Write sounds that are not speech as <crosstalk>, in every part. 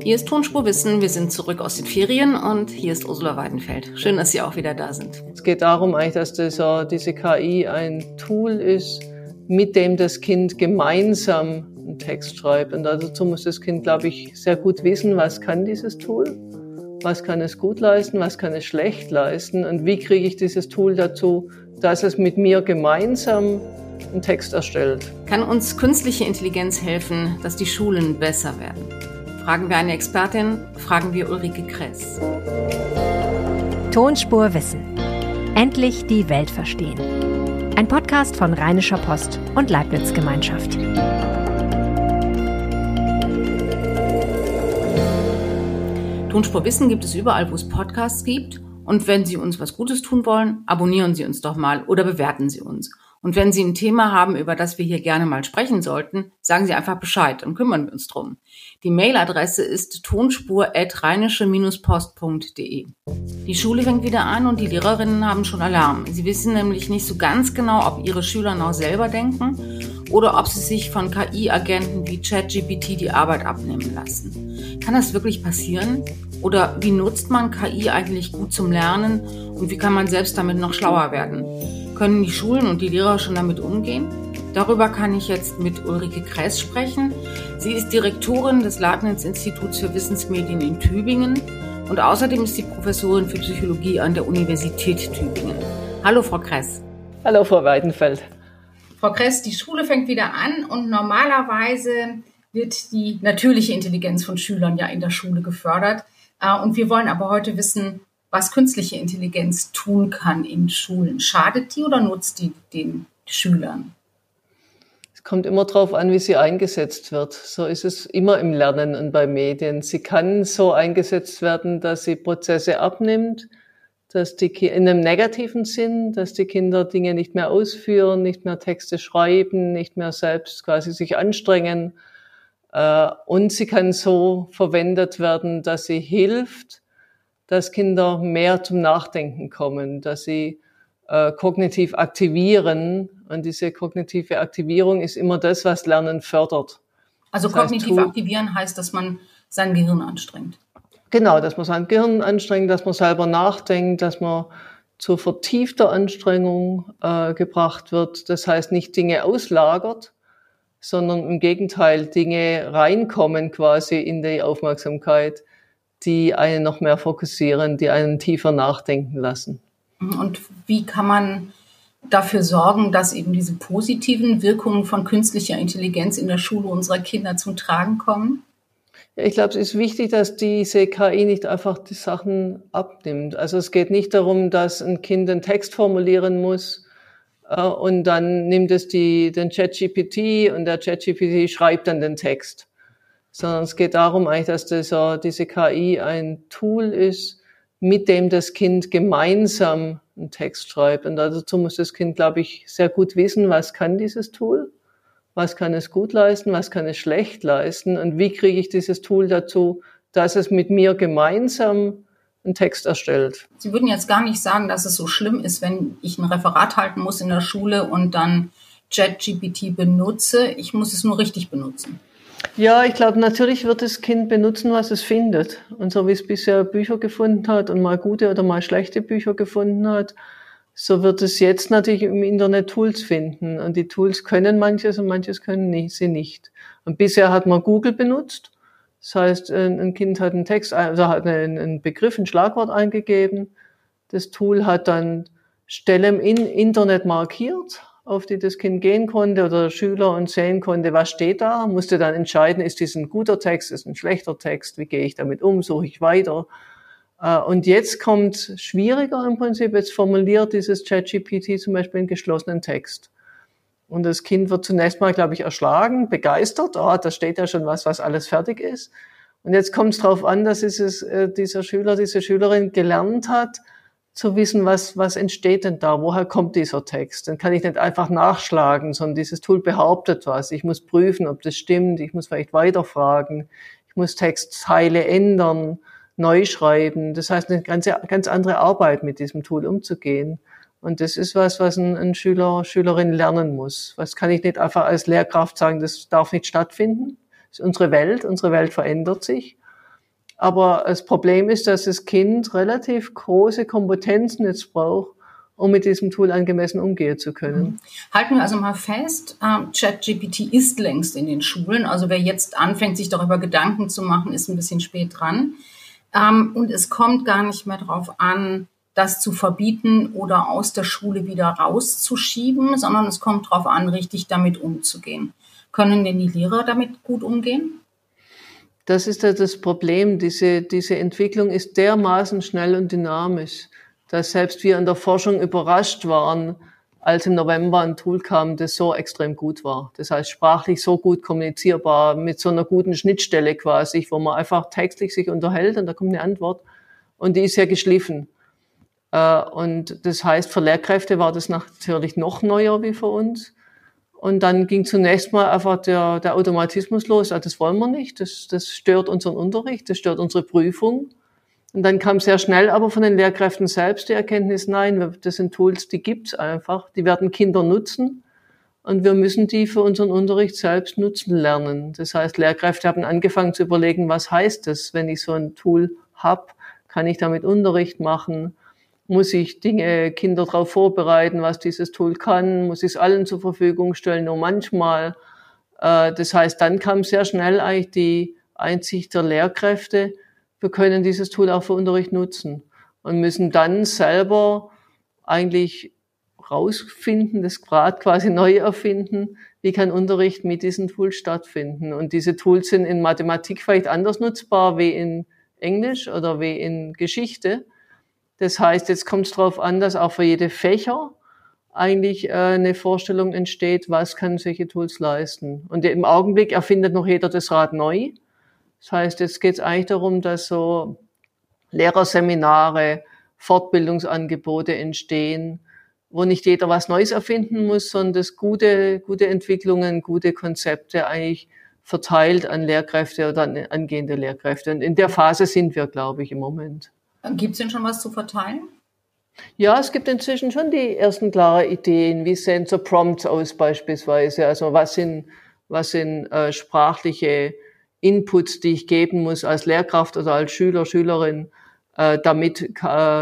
Hier ist Tonspurwissen, wir sind zurück aus den Ferien und hier ist Ursula Weidenfeld. Schön, dass Sie auch wieder da sind. Es geht darum eigentlich, dass dieser, diese KI ein Tool ist, mit dem das Kind gemeinsam einen Text schreibt. Und dazu muss das Kind, glaube ich, sehr gut wissen, was kann dieses Tool, was kann es gut leisten, was kann es schlecht leisten und wie kriege ich dieses Tool dazu, dass es mit mir gemeinsam einen Text erstellt. Kann uns künstliche Intelligenz helfen, dass die Schulen besser werden? Fragen wir eine Expertin, fragen wir Ulrike Kress. Tonspur Wissen. Endlich die Welt verstehen. Ein Podcast von Rheinischer Post und Leibniz Gemeinschaft. Tonspur Wissen gibt es überall, wo es Podcasts gibt. Und wenn Sie uns was Gutes tun wollen, abonnieren Sie uns doch mal oder bewerten Sie uns. Und wenn Sie ein Thema haben, über das wir hier gerne mal sprechen sollten, sagen Sie einfach Bescheid und kümmern wir uns drum. Die Mailadresse ist tonspur.rheinische-post.de. Die Schule fängt wieder an und die Lehrerinnen haben schon Alarm. Sie wissen nämlich nicht so ganz genau, ob ihre Schüler noch selber denken oder ob sie sich von KI-Agenten wie ChatGPT die Arbeit abnehmen lassen. Kann das wirklich passieren? Oder wie nutzt man KI eigentlich gut zum Lernen und wie kann man selbst damit noch schlauer werden? Können die Schulen und die Lehrer schon damit umgehen? Darüber kann ich jetzt mit Ulrike Kreis sprechen. Sie ist Direktorin des Leibniz-Instituts für Wissensmedien in Tübingen und außerdem ist sie Professorin für Psychologie an der Universität Tübingen. Hallo, Frau Kress. Hallo, Frau Weidenfeld. Frau Kress, die Schule fängt wieder an und normalerweise wird die natürliche Intelligenz von Schülern ja in der Schule gefördert. Äh, und wir wollen aber heute wissen, was künstliche Intelligenz tun kann in Schulen. Schadet die oder nutzt die den Schülern? Es kommt immer darauf an, wie sie eingesetzt wird. So ist es immer im Lernen und bei Medien. Sie kann so eingesetzt werden, dass sie Prozesse abnimmt, dass die in einem negativen Sinn, dass die Kinder Dinge nicht mehr ausführen, nicht mehr Texte schreiben, nicht mehr selbst quasi sich anstrengen. Äh, und sie kann so verwendet werden, dass sie hilft, dass Kinder mehr zum Nachdenken kommen, dass sie äh, kognitiv aktivieren. Und diese kognitive Aktivierung ist immer das, was Lernen fördert. Also das kognitiv heißt, aktivieren heißt, dass man sein Gehirn anstrengt. Genau, dass man sein Gehirn anstrengt, dass man selber nachdenkt, dass man zur vertiefter Anstrengung äh, gebracht wird. Das heißt, nicht Dinge auslagert, sondern im Gegenteil Dinge reinkommen quasi in die Aufmerksamkeit die einen noch mehr fokussieren, die einen tiefer nachdenken lassen. Und wie kann man dafür sorgen, dass eben diese positiven Wirkungen von künstlicher Intelligenz in der Schule unserer Kinder zum Tragen kommen? Ja, ich glaube, es ist wichtig, dass diese KI nicht einfach die Sachen abnimmt. Also es geht nicht darum, dass ein Kind einen Text formulieren muss äh, und dann nimmt es die, den ChatGPT und der ChatGPT schreibt dann den Text sondern es geht darum eigentlich, dass dieser, diese KI ein Tool ist, mit dem das Kind gemeinsam einen Text schreibt. Und dazu muss das Kind, glaube ich, sehr gut wissen, was kann dieses Tool, was kann es gut leisten, was kann es schlecht leisten und wie kriege ich dieses Tool dazu, dass es mit mir gemeinsam einen Text erstellt. Sie würden jetzt gar nicht sagen, dass es so schlimm ist, wenn ich ein Referat halten muss in der Schule und dann ChatGPT benutze. Ich muss es nur richtig benutzen. Ja, ich glaube, natürlich wird das Kind benutzen, was es findet. Und so wie es bisher Bücher gefunden hat und mal gute oder mal schlechte Bücher gefunden hat, so wird es jetzt natürlich im Internet Tools finden. Und die Tools können manches und manches können sie nicht. Und bisher hat man Google benutzt. Das heißt, ein Kind hat einen Text, also hat einen Begriff, ein Schlagwort eingegeben. Das Tool hat dann Stellen im Internet markiert, auf die das Kind gehen konnte oder der Schüler und sehen konnte, was steht da, musste dann entscheiden, ist dies ein guter Text, ist ein schlechter Text, wie gehe ich damit um, suche ich weiter. Äh, und jetzt kommt schwieriger im Prinzip, jetzt formuliert dieses ChatGPT zum Beispiel einen geschlossenen Text. Und das Kind wird zunächst mal, glaube ich, erschlagen, begeistert, oh, da steht ja schon was, was alles fertig ist. Und jetzt kommt es darauf an, dass es, äh, dieser Schüler, diese Schülerin gelernt hat, zu wissen, was, was entsteht denn da, woher kommt dieser Text. Dann kann ich nicht einfach nachschlagen, sondern dieses Tool behauptet was. Ich muss prüfen, ob das stimmt, ich muss vielleicht weiterfragen, ich muss Textteile ändern, neu schreiben. Das heißt, eine ganze, ganz andere Arbeit mit diesem Tool umzugehen. Und das ist was, was ein, ein Schüler, Schülerin lernen muss. Was kann ich nicht einfach als Lehrkraft sagen, das darf nicht stattfinden. Das ist unsere Welt, unsere Welt verändert sich. Aber das Problem ist, dass das Kind relativ große Kompetenzen jetzt braucht, um mit diesem Tool angemessen umgehen zu können. Mhm. Halten wir also mal fest, äh, ChatGPT ist längst in den Schulen. Also wer jetzt anfängt, sich darüber Gedanken zu machen, ist ein bisschen spät dran. Ähm, und es kommt gar nicht mehr darauf an, das zu verbieten oder aus der Schule wieder rauszuschieben, sondern es kommt darauf an, richtig damit umzugehen. Können denn die Lehrer damit gut umgehen? Das ist ja das Problem. Diese, diese Entwicklung ist dermaßen schnell und dynamisch, dass selbst wir in der Forschung überrascht waren, als im November ein Tool kam, das so extrem gut war. Das heißt, sprachlich so gut kommunizierbar, mit so einer guten Schnittstelle quasi, wo man einfach textlich sich unterhält und da kommt eine Antwort. Und die ist ja geschliffen. Äh, und das heißt, für Lehrkräfte war das natürlich noch neuer wie für uns. Und dann ging zunächst mal einfach der, der Automatismus los. Ah, das wollen wir nicht. Das, das stört unseren Unterricht, das stört unsere Prüfung. Und dann kam sehr schnell aber von den Lehrkräften selbst die Erkenntnis, nein, das sind Tools, die gibt's einfach. Die werden Kinder nutzen. Und wir müssen die für unseren Unterricht selbst nutzen lernen. Das heißt, Lehrkräfte haben angefangen zu überlegen, was heißt das, wenn ich so ein Tool hab? Kann ich damit Unterricht machen? Muss ich Dinge, Kinder darauf vorbereiten, was dieses Tool kann, muss ich es allen zur Verfügung stellen, nur manchmal. Äh, das heißt, dann kam sehr schnell eigentlich die Einsicht der Lehrkräfte, wir können dieses Tool auch für Unterricht nutzen und müssen dann selber eigentlich rausfinden, das Grad quasi neu erfinden, wie kann Unterricht mit diesen Tools stattfinden. Und diese Tools sind in Mathematik vielleicht anders nutzbar wie in Englisch oder wie in Geschichte. Das heißt, jetzt kommt es darauf an, dass auch für jede Fächer eigentlich äh, eine Vorstellung entsteht, was kann solche Tools leisten. Und im Augenblick erfindet noch jeder das Rad neu. Das heißt, jetzt geht es eigentlich darum, dass so Lehrerseminare, Fortbildungsangebote entstehen, wo nicht jeder was Neues erfinden muss, sondern dass gute, gute Entwicklungen, gute Konzepte eigentlich verteilt an Lehrkräfte oder an angehende Lehrkräfte. Und in der Phase sind wir, glaube ich, im Moment. Gibt es denn schon was zu verteilen? Ja, es gibt inzwischen schon die ersten klaren Ideen. Wie sehen so Prompts aus beispielsweise? Also was sind, was sind äh, sprachliche Inputs, die ich geben muss als Lehrkraft oder als Schüler, Schülerin, äh, damit äh,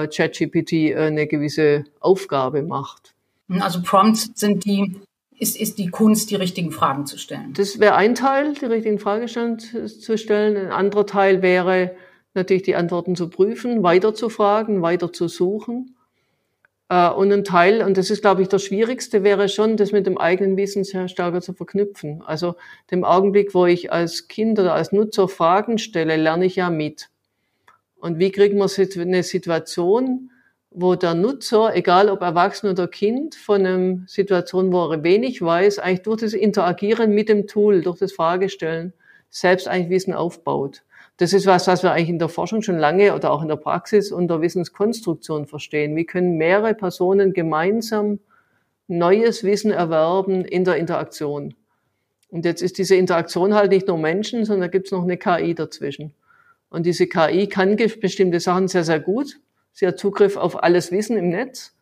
ChatGPT äh, eine gewisse Aufgabe macht. Also Prompts sind die, ist, ist die Kunst, die richtigen Fragen zu stellen. Das wäre ein Teil, die richtigen Fragen zu stellen. Ein anderer Teil wäre, natürlich die Antworten zu prüfen, weiter zu fragen, weiter zu suchen. Äh, und ein Teil, und das ist, glaube ich, der schwierigste, wäre schon, das mit dem eigenen Wissen sehr stärker zu verknüpfen. Also dem Augenblick, wo ich als Kind oder als Nutzer Fragen stelle, lerne ich ja mit. Und wie kriegen wir eine Situation, wo der Nutzer, egal ob Erwachsen oder Kind, von einer Situation, wo er wenig weiß, eigentlich durch das Interagieren mit dem Tool, durch das Fragestellen, selbst eigentlich Wissen aufbaut. Das ist was, was wir eigentlich in der Forschung schon lange oder auch in der Praxis unter Wissenskonstruktion verstehen. Wie können mehrere Personen gemeinsam neues Wissen erwerben in der Interaktion? Und jetzt ist diese Interaktion halt nicht nur Menschen, sondern da gibt es noch eine KI dazwischen. Und diese KI kann bestimmte Sachen sehr, sehr gut. Sie hat Zugriff auf alles Wissen im Netz.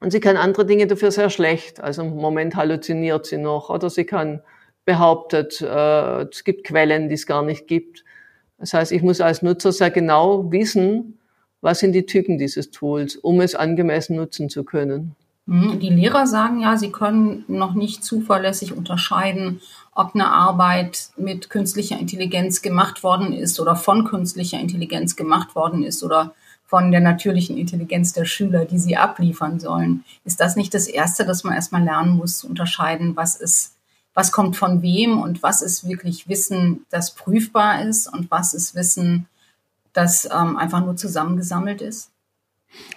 Und sie kann andere Dinge dafür sehr schlecht. Also im Moment halluziniert sie noch oder sie kann behauptet, äh, es gibt Quellen, die es gar nicht gibt. Das heißt, ich muss als Nutzer sehr genau wissen, was sind die Typen dieses Tools, um es angemessen nutzen zu können. Mhm. Die Lehrer sagen ja, sie können noch nicht zuverlässig unterscheiden, ob eine Arbeit mit künstlicher Intelligenz gemacht worden ist oder von künstlicher Intelligenz gemacht worden ist oder von der natürlichen Intelligenz der Schüler, die sie abliefern sollen. Ist das nicht das Erste, dass man erstmal lernen muss zu unterscheiden, was ist was kommt von wem und was ist wirklich Wissen, das prüfbar ist und was ist Wissen, das ähm, einfach nur zusammengesammelt ist?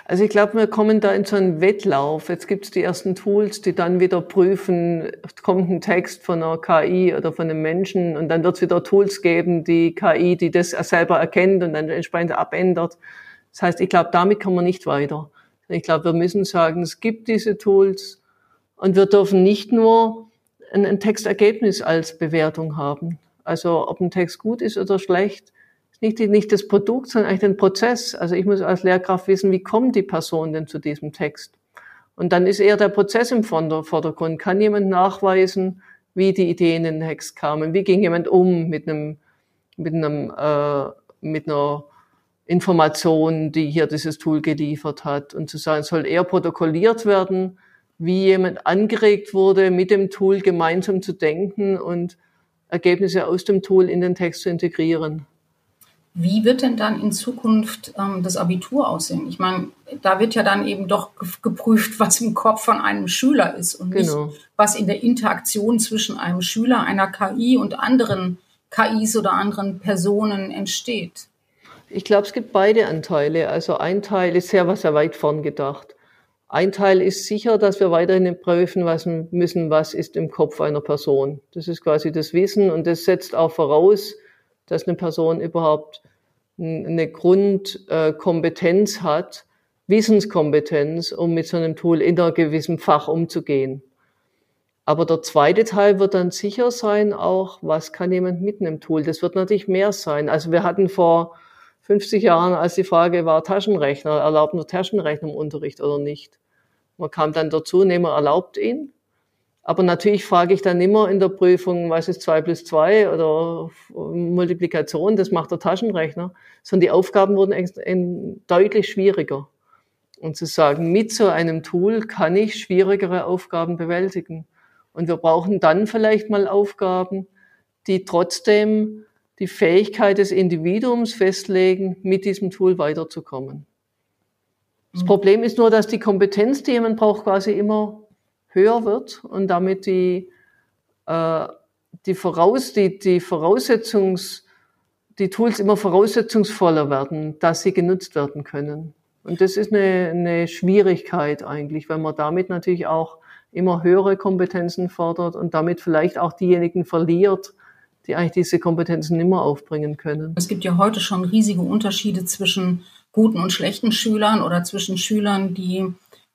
Also ich glaube, wir kommen da in so einen Wettlauf. Jetzt gibt es die ersten Tools, die dann wieder prüfen, kommt ein Text von einer KI oder von einem Menschen und dann wird es wieder Tools geben, die KI, die das selber erkennt und dann entsprechend abändert. Das heißt, ich glaube, damit kommen wir nicht weiter. Ich glaube, wir müssen sagen, es gibt diese Tools und wir dürfen nicht nur ein, ein Textergebnis als Bewertung haben. Also ob ein Text gut ist oder schlecht, nicht, nicht das Produkt, sondern eigentlich den Prozess. Also ich muss als Lehrkraft wissen, wie kommt die Person denn zu diesem Text? Und dann ist eher der Prozess im Vordergrund. Kann jemand nachweisen, wie die Ideen in den Text kamen? Wie ging jemand um mit einem, mit einem, äh, mit einer Information, die hier dieses Tool geliefert hat. Und zu sagen, soll eher protokolliert werden, wie jemand angeregt wurde, mit dem Tool gemeinsam zu denken und Ergebnisse aus dem Tool in den Text zu integrieren. Wie wird denn dann in Zukunft ähm, das Abitur aussehen? Ich meine, da wird ja dann eben doch geprüft, <laughs> was im Kopf von einem Schüler ist und genau. nicht, was in der Interaktion zwischen einem Schüler, einer KI und anderen KIs oder anderen Personen entsteht. Ich glaube, es gibt beide Anteile. Also ein Teil ist sehr, was sehr weit vorn gedacht. Ein Teil ist sicher, dass wir weiterhin prüfen müssen, was ist im Kopf einer Person. Das ist quasi das Wissen und das setzt auch voraus, dass eine Person überhaupt eine Grundkompetenz hat, Wissenskompetenz, um mit so einem Tool in einem gewissen Fach umzugehen. Aber der zweite Teil wird dann sicher sein auch, was kann jemand mit einem Tool? Das wird natürlich mehr sein. Also wir hatten vor 50 Jahren, als die Frage war, Taschenrechner, erlaubt nur Taschenrechner im Unterricht oder nicht? Man kam dann dazu, nehmen wir erlaubt ihn. Aber natürlich frage ich dann immer in der Prüfung, was ist zwei plus zwei oder Multiplikation, das macht der Taschenrechner. Sondern die Aufgaben wurden deutlich schwieriger. Und zu sagen, mit so einem Tool kann ich schwierigere Aufgaben bewältigen. Und wir brauchen dann vielleicht mal Aufgaben, die trotzdem die Fähigkeit des Individuums festlegen, mit diesem Tool weiterzukommen. Das mhm. Problem ist nur, dass die Kompetenz, die jemand braucht, quasi immer höher wird und damit die, äh, die, Voraus, die, die Voraussetzungs, die Tools immer voraussetzungsvoller werden, dass sie genutzt werden können. Und das ist eine, eine Schwierigkeit eigentlich, weil man damit natürlich auch immer höhere Kompetenzen fordert und damit vielleicht auch diejenigen verliert, die eigentlich diese Kompetenzen nimmer aufbringen können. Es gibt ja heute schon riesige Unterschiede zwischen guten und schlechten Schülern oder zwischen Schülern, die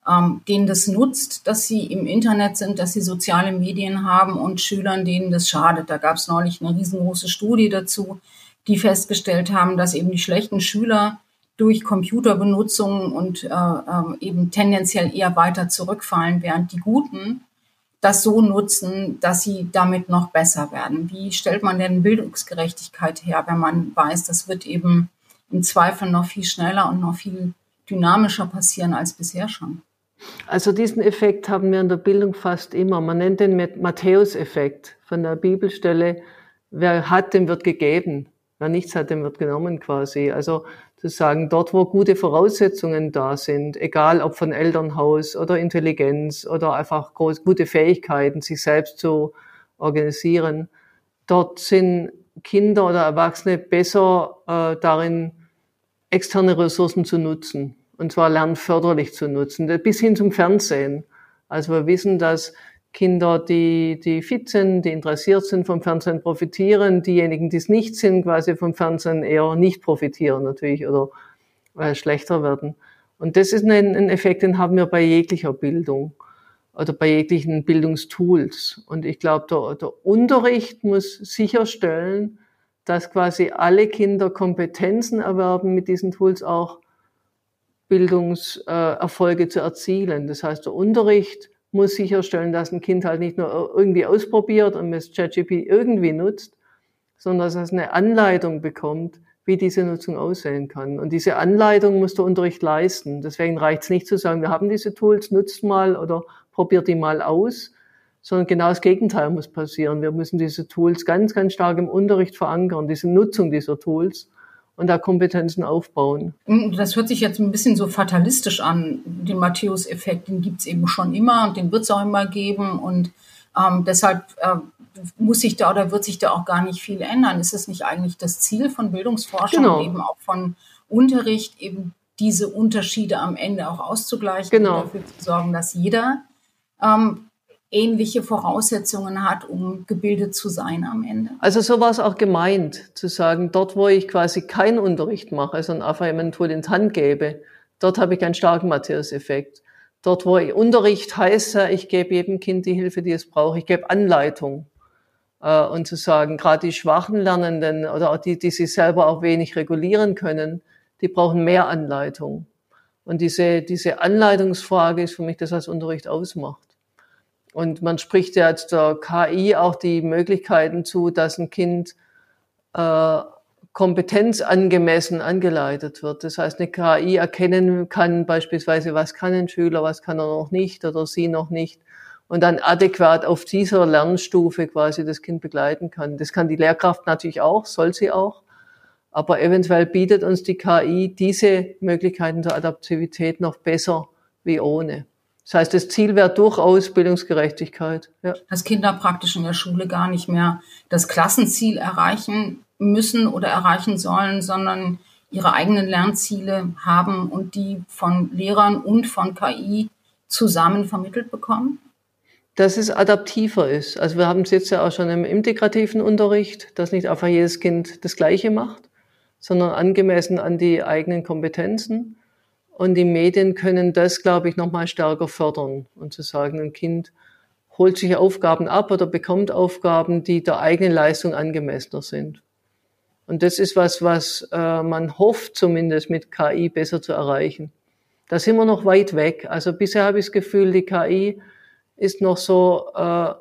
ähm, denen das nutzt, dass sie im Internet sind, dass sie soziale Medien haben und Schülern, denen das schadet. Da gab es neulich eine riesengroße Studie dazu, die festgestellt haben, dass eben die schlechten Schüler durch Computerbenutzung und äh, äh, eben tendenziell eher weiter zurückfallen, während die Guten das so nutzen, dass sie damit noch besser werden. Wie stellt man denn Bildungsgerechtigkeit her, wenn man weiß, das wird eben im Zweifel noch viel schneller und noch viel dynamischer passieren als bisher schon? Also diesen Effekt haben wir in der Bildung fast immer. Man nennt den Matthäus-Effekt von der Bibelstelle. Wer hat, dem wird gegeben. Wer nichts hat, dem wird genommen quasi. Also zu sagen, dort, wo gute Voraussetzungen da sind, egal ob von Elternhaus oder Intelligenz oder einfach groß, gute Fähigkeiten, sich selbst zu organisieren, dort sind Kinder oder Erwachsene besser äh, darin, externe Ressourcen zu nutzen und zwar lernförderlich zu nutzen, bis hin zum Fernsehen. Also wir wissen, dass Kinder, die, die fit sind, die interessiert sind vom Fernsehen, profitieren. Diejenigen, die es nicht sind, quasi vom Fernsehen eher nicht profitieren natürlich oder äh, schlechter werden. Und das ist ein, ein Effekt, den haben wir bei jeglicher Bildung oder bei jeglichen Bildungstools. Und ich glaube, der, der Unterricht muss sicherstellen, dass quasi alle Kinder Kompetenzen erwerben, mit diesen Tools auch Bildungserfolge zu erzielen. Das heißt, der Unterricht muss sicherstellen, dass ein Kind halt nicht nur irgendwie ausprobiert und das ChatGPT irgendwie nutzt, sondern dass es eine Anleitung bekommt, wie diese Nutzung aussehen kann. Und diese Anleitung muss der Unterricht leisten. Deswegen reicht es nicht zu sagen, wir haben diese Tools, nutzt mal oder probiert die mal aus, sondern genau das Gegenteil muss passieren. Wir müssen diese Tools ganz, ganz stark im Unterricht verankern, diese Nutzung dieser Tools und da Kompetenzen aufbauen. Das hört sich jetzt ein bisschen so fatalistisch an. Den Matthäus-Effekt, den gibt's eben schon immer und den wird's auch immer geben. Und ähm, deshalb äh, muss sich da oder wird sich da auch gar nicht viel ändern. Ist es nicht eigentlich das Ziel von Bildungsforschung genau. eben auch von Unterricht, eben diese Unterschiede am Ende auch auszugleichen genau. und dafür zu sorgen, dass jeder ähm, ähnliche Voraussetzungen hat, um gebildet zu sein am Ende. Also so war es auch gemeint, zu sagen, dort wo ich quasi keinen Unterricht mache, sondern einfach jemand Tool in die Hand gebe, dort habe ich einen starken Matthäus-Effekt. Dort wo ich Unterricht heiße, ich gebe jedem Kind die Hilfe, die es braucht, ich gebe Anleitung. Äh, und zu sagen, gerade die schwachen Lernenden oder auch die, die sich selber auch wenig regulieren können, die brauchen mehr Anleitung. Und diese, diese Anleitungsfrage ist für mich das, was Unterricht ausmacht. Und man spricht ja jetzt der KI auch die Möglichkeiten zu, dass ein Kind äh, Kompetenz angemessen angeleitet wird. Das heißt, eine KI erkennen kann beispielsweise, was kann ein Schüler, was kann er noch nicht oder sie noch nicht und dann adäquat auf dieser Lernstufe quasi das Kind begleiten kann. Das kann die Lehrkraft natürlich auch, soll sie auch. Aber eventuell bietet uns die KI diese Möglichkeiten zur Adaptivität noch besser wie ohne. Das heißt, das Ziel wäre durchaus Bildungsgerechtigkeit. Ja. Dass Kinder praktisch in der Schule gar nicht mehr das Klassenziel erreichen müssen oder erreichen sollen, sondern ihre eigenen Lernziele haben und die von Lehrern und von KI zusammen vermittelt bekommen? dass es adaptiver ist. Also wir haben es jetzt ja auch schon im integrativen Unterricht, dass nicht einfach jedes Kind das Gleiche macht, sondern angemessen an die eigenen Kompetenzen. Und die Medien können das, glaube ich, nochmal stärker fördern und zu sagen, ein Kind holt sich Aufgaben ab oder bekommt Aufgaben, die der eigenen Leistung angemessener sind. Und das ist was, was äh, man hofft zumindest mit KI besser zu erreichen. Da sind wir noch weit weg. Also bisher habe ich das Gefühl, die KI ist noch so äh,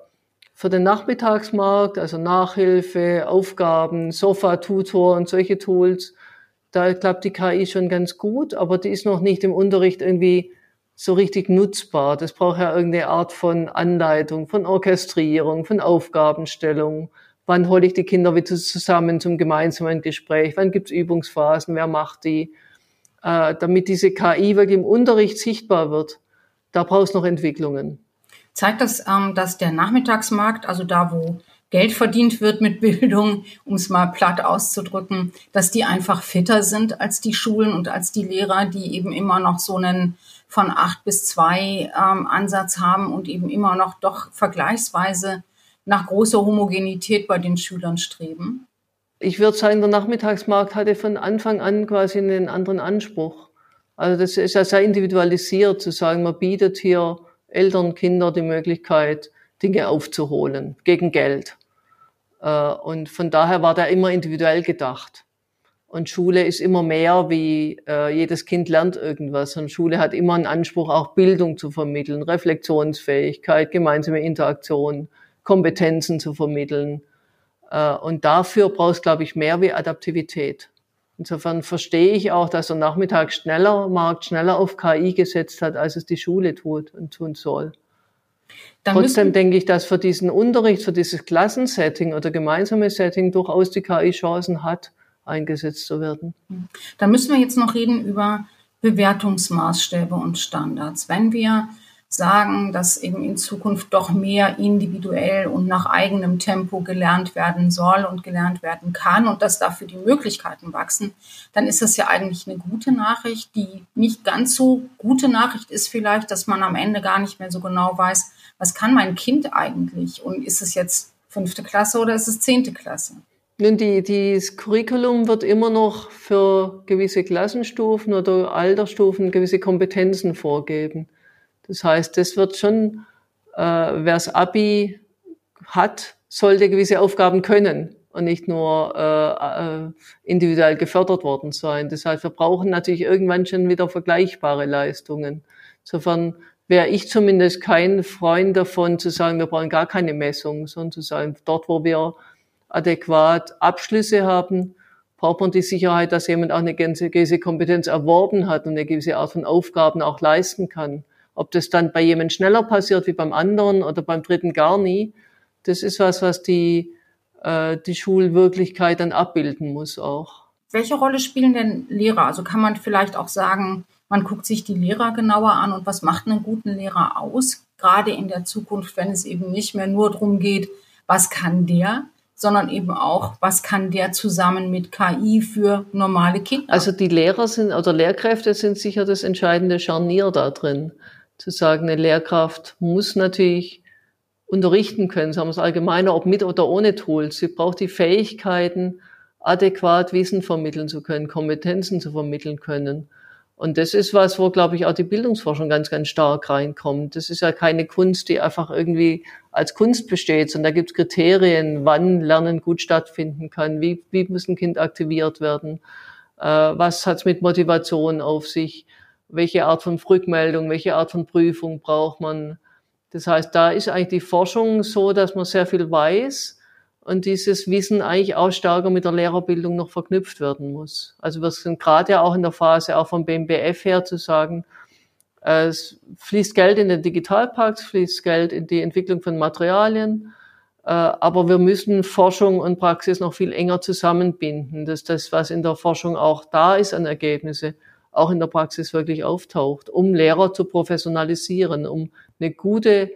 für den Nachmittagsmarkt, also Nachhilfe, Aufgaben, Sofa-Tutor und solche Tools. Da klappt die KI schon ganz gut, aber die ist noch nicht im Unterricht irgendwie so richtig nutzbar. Das braucht ja irgendeine Art von Anleitung, von Orchestrierung, von Aufgabenstellung. Wann hole ich die Kinder wieder zusammen zum gemeinsamen Gespräch? Wann gibt's Übungsphasen? Wer macht die? Äh, damit diese KI wirklich im Unterricht sichtbar wird, da brauchst noch Entwicklungen zeigt das, ähm, dass der Nachmittagsmarkt, also da, wo Geld verdient wird mit Bildung, um es mal platt auszudrücken, dass die einfach fitter sind als die Schulen und als die Lehrer, die eben immer noch so einen von acht bis zwei ähm, Ansatz haben und eben immer noch doch vergleichsweise nach großer Homogenität bei den Schülern streben? Ich würde sagen, der Nachmittagsmarkt hatte von Anfang an quasi einen anderen Anspruch. Also das ist ja sehr individualisiert zu sagen, man bietet hier Eltern, Kinder die Möglichkeit, Dinge aufzuholen gegen Geld. Äh, und von daher war der immer individuell gedacht. Und Schule ist immer mehr wie äh, jedes Kind lernt irgendwas. Und Schule hat immer einen Anspruch, auch Bildung zu vermitteln, Reflexionsfähigkeit, gemeinsame Interaktion, Kompetenzen zu vermitteln. Äh, und dafür brauchst, glaube ich, mehr wie Adaptivität. Insofern verstehe ich auch, dass der Nachmittag schneller, Markt schneller auf KI gesetzt hat, als es die Schule tut und tun soll. Dann Trotzdem denke ich, dass für diesen Unterricht, für dieses Klassensetting oder gemeinsame Setting durchaus die KI Chancen hat, eingesetzt zu werden. Da müssen wir jetzt noch reden über Bewertungsmaßstäbe und Standards. Wenn wir sagen, dass eben in Zukunft doch mehr individuell und nach eigenem Tempo gelernt werden soll und gelernt werden kann und dass dafür die Möglichkeiten wachsen, dann ist das ja eigentlich eine gute Nachricht. Die nicht ganz so gute Nachricht ist vielleicht, dass man am Ende gar nicht mehr so genau weiß, was kann mein Kind eigentlich und ist es jetzt fünfte Klasse oder ist es zehnte Klasse? Nun, die, das Curriculum wird immer noch für gewisse Klassenstufen oder Altersstufen gewisse Kompetenzen vorgeben. Das heißt, das wird schon, äh, wer das Abi hat, sollte gewisse Aufgaben können und nicht nur äh, äh, individuell gefördert worden sein. Das heißt, wir brauchen natürlich irgendwann schon wieder vergleichbare Leistungen. Insofern wäre ich zumindest kein Freund davon zu sagen, wir brauchen gar keine Messung, sondern zu sagen, dort, wo wir adäquat Abschlüsse haben, braucht man die Sicherheit, dass jemand auch eine gewisse Kompetenz erworben hat und eine gewisse Art von Aufgaben auch leisten kann. Ob das dann bei jemand schneller passiert wie beim anderen oder beim dritten gar nie, das ist was, was die, äh, die Schulwirklichkeit dann abbilden muss auch. Welche Rolle spielen denn Lehrer? Also kann man vielleicht auch sagen, man guckt sich die Lehrer genauer an und was macht einen guten Lehrer aus? Gerade in der Zukunft, wenn es eben nicht mehr nur darum geht, was kann der, sondern eben auch, was kann der zusammen mit KI für normale Kinder? Also die Lehrer sind oder Lehrkräfte sind sicher das entscheidende Scharnier da drin zu sagen, eine Lehrkraft muss natürlich unterrichten können, sagen wir es allgemeiner, ob mit oder ohne Tools. Sie braucht die Fähigkeiten, adäquat Wissen vermitteln zu können, Kompetenzen zu vermitteln können. Und das ist was, wo, glaube ich, auch die Bildungsforschung ganz, ganz stark reinkommt. Das ist ja keine Kunst, die einfach irgendwie als Kunst besteht, sondern da gibt es Kriterien, wann Lernen gut stattfinden kann, wie, wie muss ein Kind aktiviert werden, äh, was hat es mit Motivation auf sich welche Art von Rückmeldung, welche Art von Prüfung braucht man. Das heißt, da ist eigentlich die Forschung so, dass man sehr viel weiß, und dieses Wissen eigentlich auch stärker mit der Lehrerbildung noch verknüpft werden muss. Also wir sind gerade ja auch in der Phase, auch vom BMBF her zu sagen, es fließt Geld in den Digitalpakt, es fließt Geld in die Entwicklung von Materialien, äh, aber wir müssen Forschung und Praxis noch viel enger zusammenbinden, dass das, was in der Forschung auch da ist an Ergebnisse, auch in der Praxis wirklich auftaucht, um Lehrer zu professionalisieren, um eine gute,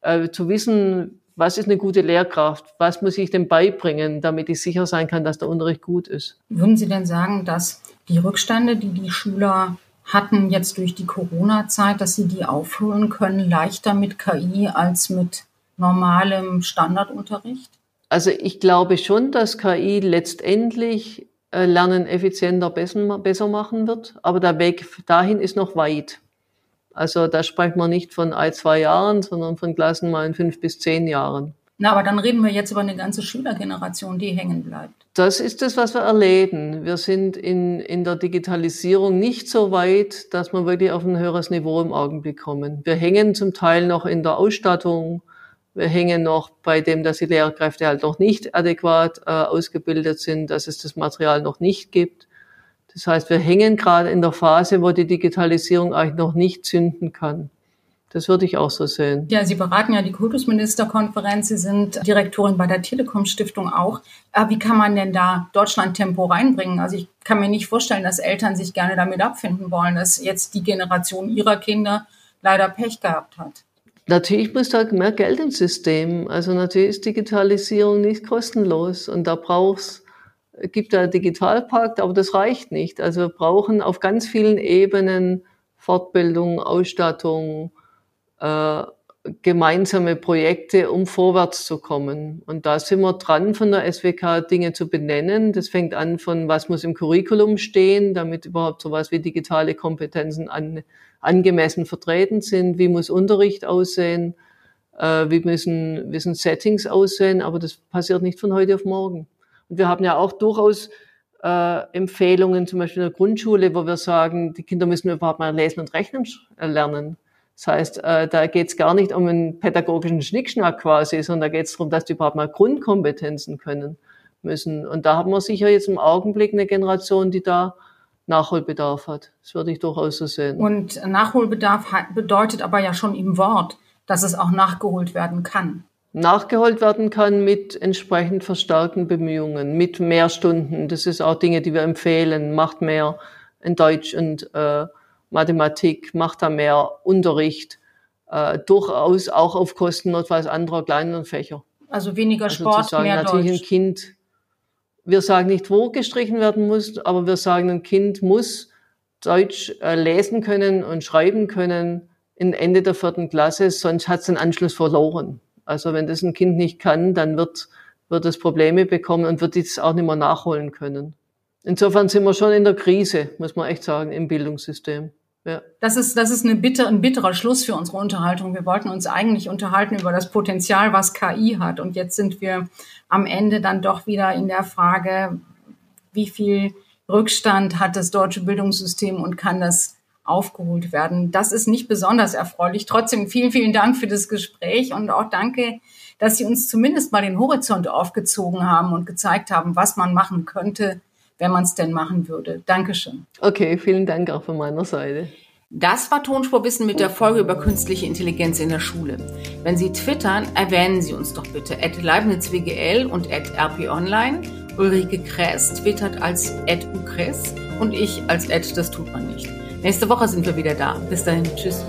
äh, zu wissen, was ist eine gute Lehrkraft, was muss ich denn beibringen, damit ich sicher sein kann, dass der Unterricht gut ist. Würden Sie denn sagen, dass die Rückstände, die die Schüler hatten jetzt durch die Corona-Zeit, dass sie die aufholen können, leichter mit KI als mit normalem Standardunterricht? Also ich glaube schon, dass KI letztendlich Lernen effizienter besser machen wird, aber der Weg dahin ist noch weit. Also da spricht man nicht von ein, zwei Jahren, sondern von Klassen mal in fünf bis zehn Jahren. Na, aber dann reden wir jetzt über eine ganze Schülergeneration, die hängen bleibt. Das ist das, was wir erleben. Wir sind in, in der Digitalisierung nicht so weit, dass wir wirklich auf ein höheres Niveau im Augenblick kommen. Wir hängen zum Teil noch in der Ausstattung. Wir hängen noch bei dem, dass die Lehrkräfte halt noch nicht adäquat äh, ausgebildet sind, dass es das Material noch nicht gibt. Das heißt, wir hängen gerade in der Phase, wo die Digitalisierung eigentlich noch nicht zünden kann. Das würde ich auch so sehen. Ja, Sie beraten ja die Kultusministerkonferenz. Sie sind Direktorin bei der Telekom Stiftung auch. Aber wie kann man denn da Deutschland Tempo reinbringen? Also ich kann mir nicht vorstellen, dass Eltern sich gerne damit abfinden wollen, dass jetzt die Generation ihrer Kinder leider Pech gehabt hat. Natürlich muss da mehr Geld im System. Also natürlich ist Digitalisierung nicht kostenlos und da braucht's gibt da Digitalpakt, aber das reicht nicht. Also wir brauchen auf ganz vielen Ebenen Fortbildung, Ausstattung, äh, gemeinsame Projekte, um vorwärts zu kommen. Und da sind wir dran, von der SWK Dinge zu benennen. Das fängt an von, was muss im Curriculum stehen, damit überhaupt sowas wie digitale Kompetenzen an, angemessen vertreten sind. Wie muss Unterricht aussehen? Äh, wie müssen, müssen Settings aussehen? Aber das passiert nicht von heute auf morgen. Und wir haben ja auch durchaus äh, Empfehlungen, zum Beispiel in der Grundschule, wo wir sagen, die Kinder müssen überhaupt mal lesen und rechnen lernen. Das heißt, äh, da geht es gar nicht um einen pädagogischen Schnickschnack quasi, sondern da geht es darum, dass die überhaupt mal Grundkompetenzen können müssen. Und da haben wir sicher jetzt im Augenblick eine Generation, die da Nachholbedarf hat. Das würde ich durchaus so sehen. Und Nachholbedarf bedeutet aber ja schon im Wort, dass es auch nachgeholt werden kann. Nachgeholt werden kann mit entsprechend verstärkten Bemühungen, mit mehr Stunden. Das ist auch Dinge, die wir empfehlen. Macht mehr in Deutsch und äh, Mathematik, macht da mehr Unterricht, äh, durchaus auch auf Kosten notfalls anderer kleineren Fächer. Also weniger also Sport, sagen, mehr natürlich Deutsch. ein Kind, wir sagen nicht, wo gestrichen werden muss, aber wir sagen, ein Kind muss Deutsch äh, lesen können und schreiben können in Ende der vierten Klasse, sonst hat es den Anschluss verloren. Also wenn das ein Kind nicht kann, dann wird, wird es Probleme bekommen und wird es auch nicht mehr nachholen können. Insofern sind wir schon in der Krise, muss man echt sagen, im Bildungssystem. Ja. Das ist, das ist eine bitter, ein bitterer Schluss für unsere Unterhaltung. Wir wollten uns eigentlich unterhalten über das Potenzial, was KI hat. Und jetzt sind wir am Ende dann doch wieder in der Frage, wie viel Rückstand hat das deutsche Bildungssystem und kann das aufgeholt werden. Das ist nicht besonders erfreulich. Trotzdem vielen, vielen Dank für das Gespräch und auch danke, dass Sie uns zumindest mal den Horizont aufgezogen haben und gezeigt haben, was man machen könnte, wenn man es denn machen würde. Dankeschön. Okay, vielen Dank auch von meiner Seite. Das war Tonspurwissen mit der Folge über künstliche Intelligenz in der Schule. Wenn Sie twittern, erwähnen Sie uns doch bitte at LeibnizWGL und at RPOnline. Ulrike Kress twittert als at Ukres und ich als at das tut man nicht. Nächste Woche sind wir wieder da. Bis dahin, tschüss.